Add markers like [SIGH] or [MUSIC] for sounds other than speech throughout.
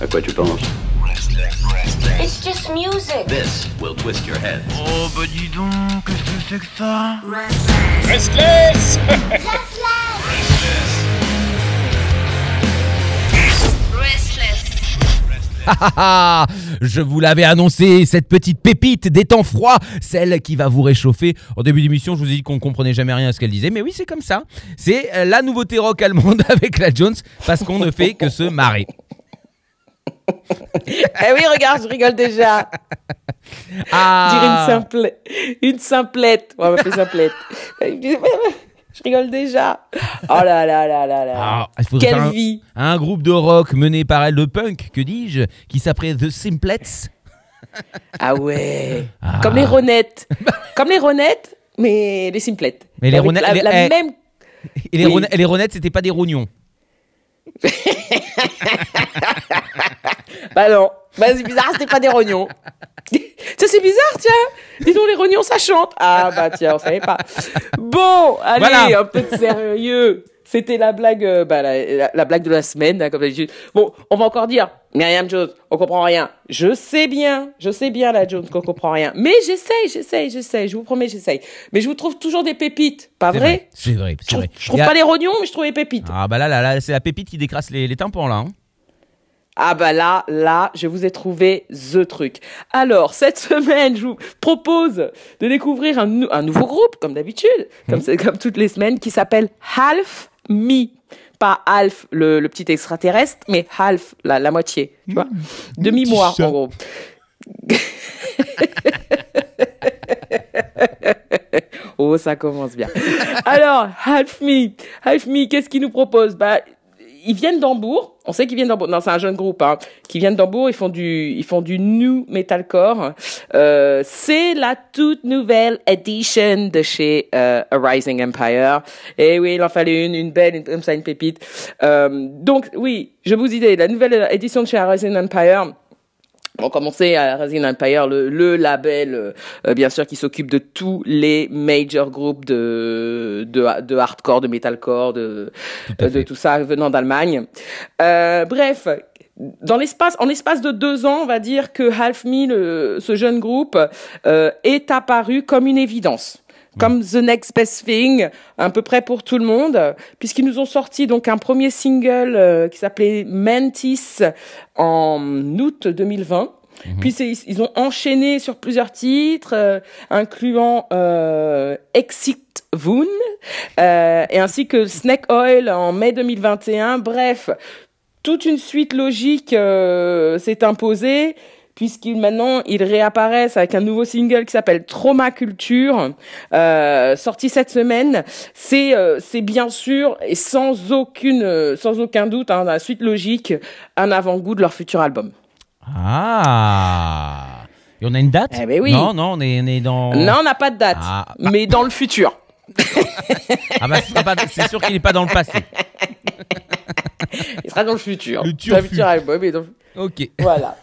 À quoi tu penses It's just music. This will twist your head. Oh bah dis donc, qu'est-ce que c'est que ça Restless Restless. [LAUGHS] Ah, ah, je vous l'avais annoncé, cette petite pépite des temps froids, celle qui va vous réchauffer. En début d'émission, je vous ai dit qu'on comprenait jamais rien à ce qu'elle disait, mais oui, c'est comme ça. C'est euh, la nouveauté rock allemande [LAUGHS] avec la Jones, parce qu'on ne fait que se marrer. [LAUGHS] Eh oui, regarde, je rigole déjà. Dire une Ah, simple, une simplette. On va m'appeler simplette. Je rigole déjà. Oh là là là là là. Ah, Quelle un- vie. un groupe de rock mené par elle de punk, que dis-je, qui s'appelait The Simplets. Ah ouais. Ah. Comme les ronettes. Comme les ronettes, mais les simplettes. Mais les ronettes- La, les- la eh. même. Et les, Oui. ronettes, c'était pas des rognons. Bah non. Bah c'est bizarre, c'était pas des rognons. [LAUGHS] Ça c'est bizarre, tiens. Dis donc, les rognons, ça chante. Ah bah tiens, on savait pas. Bon, allez, Voilà. un peu de sérieux. C'était la blague, euh, bah, la, la- la blague de la semaine, hein, comme d'habitude. Bon, on va encore dire, Myriam Jones, on comprend rien. Je sais bien, je sais bien, la Jones, qu'on comprend rien. Mais j'essaye, j'essaye, j'essaye, je vous promets, j'essaye. Mais je vous trouve toujours des pépites, pas vrai, C'est vrai, Je c'est vrai. je trouve a- pas les rognons, mais je trouve les pépites. Ah bah là, là, là c'est la pépite qui décrasse les, les tympans là. hein. Ah bah là, là, je vous ai trouvé the truc. Alors, cette semaine, je vous propose de découvrir un, nou- un nouveau groupe, comme d'habitude, comme, c'est- comme toutes les semaines, qui s'appelle Half Me. Pas Half, le, le petit extraterrestre, mais Half, la, la moitié, tu vois Demi-mois, en gros. [LAUGHS] [LAUGHS] oh, ça commence bien. Alors, Half Me, Half Me, qu'est-ce qu'ils nous proposent Bah, ils viennent d'Hambourg. On sait qu'ils viennent d'Hambourg. Non, c'est un jeune groupe hein, qui viennent d'Hambourg. Ils font du, ils font du new metalcore. Euh, c'est la toute nouvelle edition de chez euh, A Rising Empire. Et oui, il en fallait une, une belle, une, comme ça, une pépite. Euh, donc oui, je vous disais, la nouvelle édition de chez A Rising Empire. On commençait à Resident Empire, le, le label, euh, euh, bien sûr, qui s'occupe de tous les major groupes de, de, de hardcore, de metalcore, de, fait. tout ça venant d'Allemagne. Euh, bref, dans l'espace, en l'espace de deux ans, on va dire que Half Me, le- ce jeune groupe, euh, est apparu comme une évidence. Comme The Next Best Thing, à peu près pour tout le monde, puisqu'ils nous ont sorti donc un premier single euh, qui s'appelait Mantis en août 2020. Puis c'est- ils ont enchaîné sur plusieurs titres, euh, incluant euh, Exit Voon, euh, et ainsi que Snake Oil en mai 2021. Bref, toute une suite logique s'est imposée puisqu'ils maintenant ils réapparaissent avec un nouveau single qui s'appelle Trauma Culture euh, sorti cette semaine c'est euh, c'est bien sûr et sans aucune euh, sans aucun doute hein, la suite logique un avant-goût de leur futur album Ah Et on a une date? Eh ben oui. Non, non, on est, on est dans. non on n'a pas de date Ah. mais dans le futur [LAUGHS] Ah bah, c'est sûr qu'il n'est pas dans le passé. il sera dans le futur Le futur album dans le Ok. Voilà.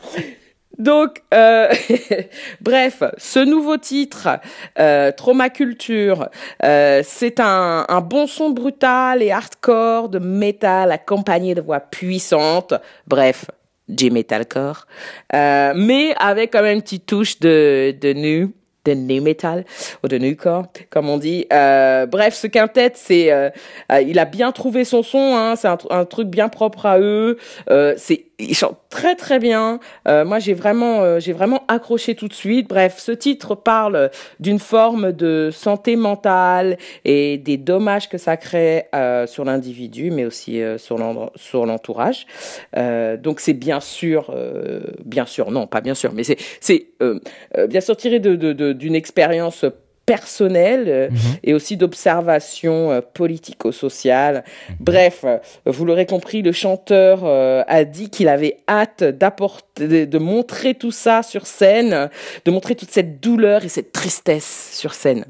Donc, euh, [LAUGHS] bref, ce nouveau titre, euh, Trauma Culture, euh, c'est un, un bon son brutal et hardcore de métal accompagné de voix puissantes. Bref, du metalcore, euh, mais avec quand même une petite touche de, de nu de new metal ou de newcore comme on dit. Euh, bref ce quintet c'est euh, euh, il a bien trouvé son son hein, c'est un, tr- un truc bien propre à eux. C'est ils chantent très très bien. Moi j'ai vraiment j'ai vraiment accroché tout de suite. Bref ce titre parle d'une forme de santé mentale et des dommages que ça crée sur l'individu mais aussi sur l'en- sur l'entourage. Donc c'est bien sûr bien sûr non pas bien sûr mais c'est c'est bien sûr tiré de- de- d'une expérience personnelle euh, et aussi d'observation euh, politico-sociale. Bref, euh, vous l'aurez compris, le chanteur a dit qu'il avait hâte d'apporter, de, montrer tout ça sur scène, de montrer toute cette douleur et cette tristesse sur scène.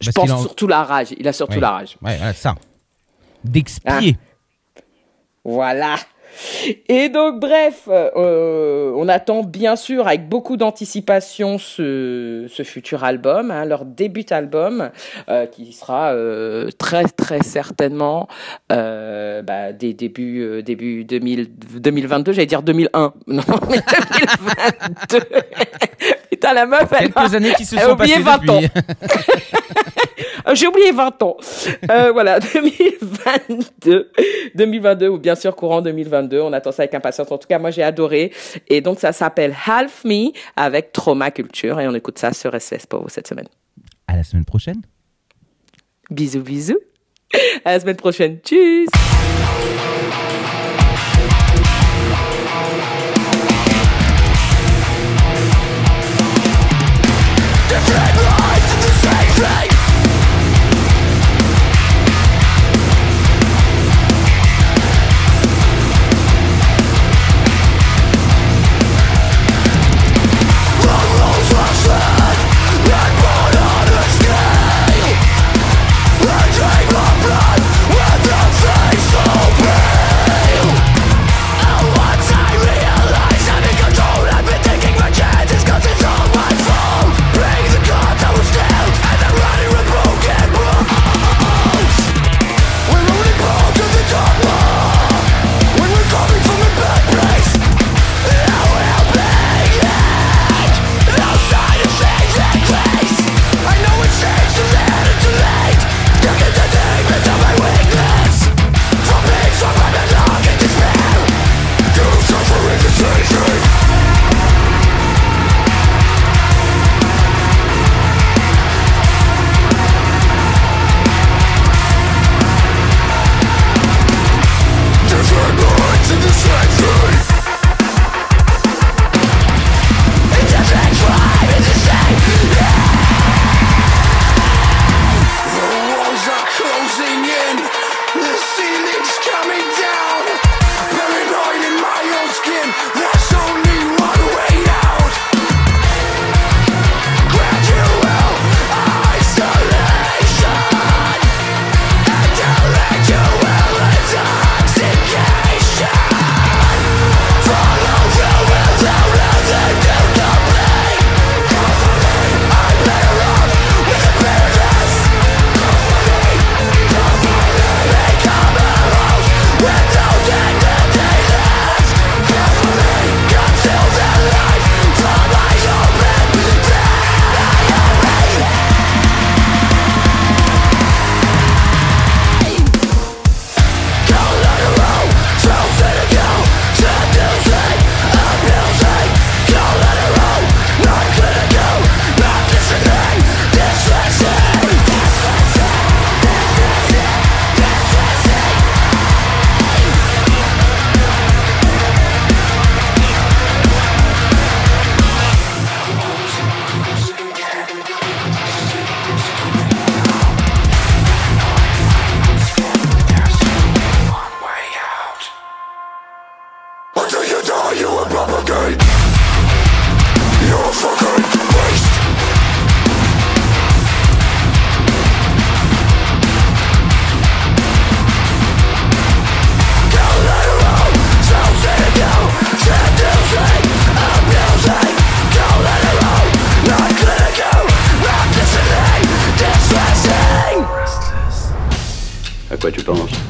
Je Parce pense en- surtout la rage. Il a surtout Ouais. la rage. Ouais, voilà, ça. D'expier. Voilà. Et donc, bref, euh, on attend bien sûr avec beaucoup d'anticipation ce, ce futur album, hein, leur début album, euh, qui sera euh, très très certainement bah, des débuts début 2000, 2022, j'allais dire 2001, [LAUGHS] non mais 2022. [LAUGHS] Putain la meuf, elle Quelques années qui se elle a sont oublié passées 20 depuis. ans. [LAUGHS] Euh, J'ai oublié 20 ans. Euh, voilà, [LAUGHS] 2022. 2022, ou bien sûr courant 2022. On attend ça avec impatience. En tout cas, moi, j'ai adoré. Et donc, ça s'appelle Half Me avec Trauma Culture. Et on écoute ça sur SS pour vous cette semaine. À la semaine prochaine. Bisous, bisous. À la semaine prochaine. Tchuss. À quoi tu penses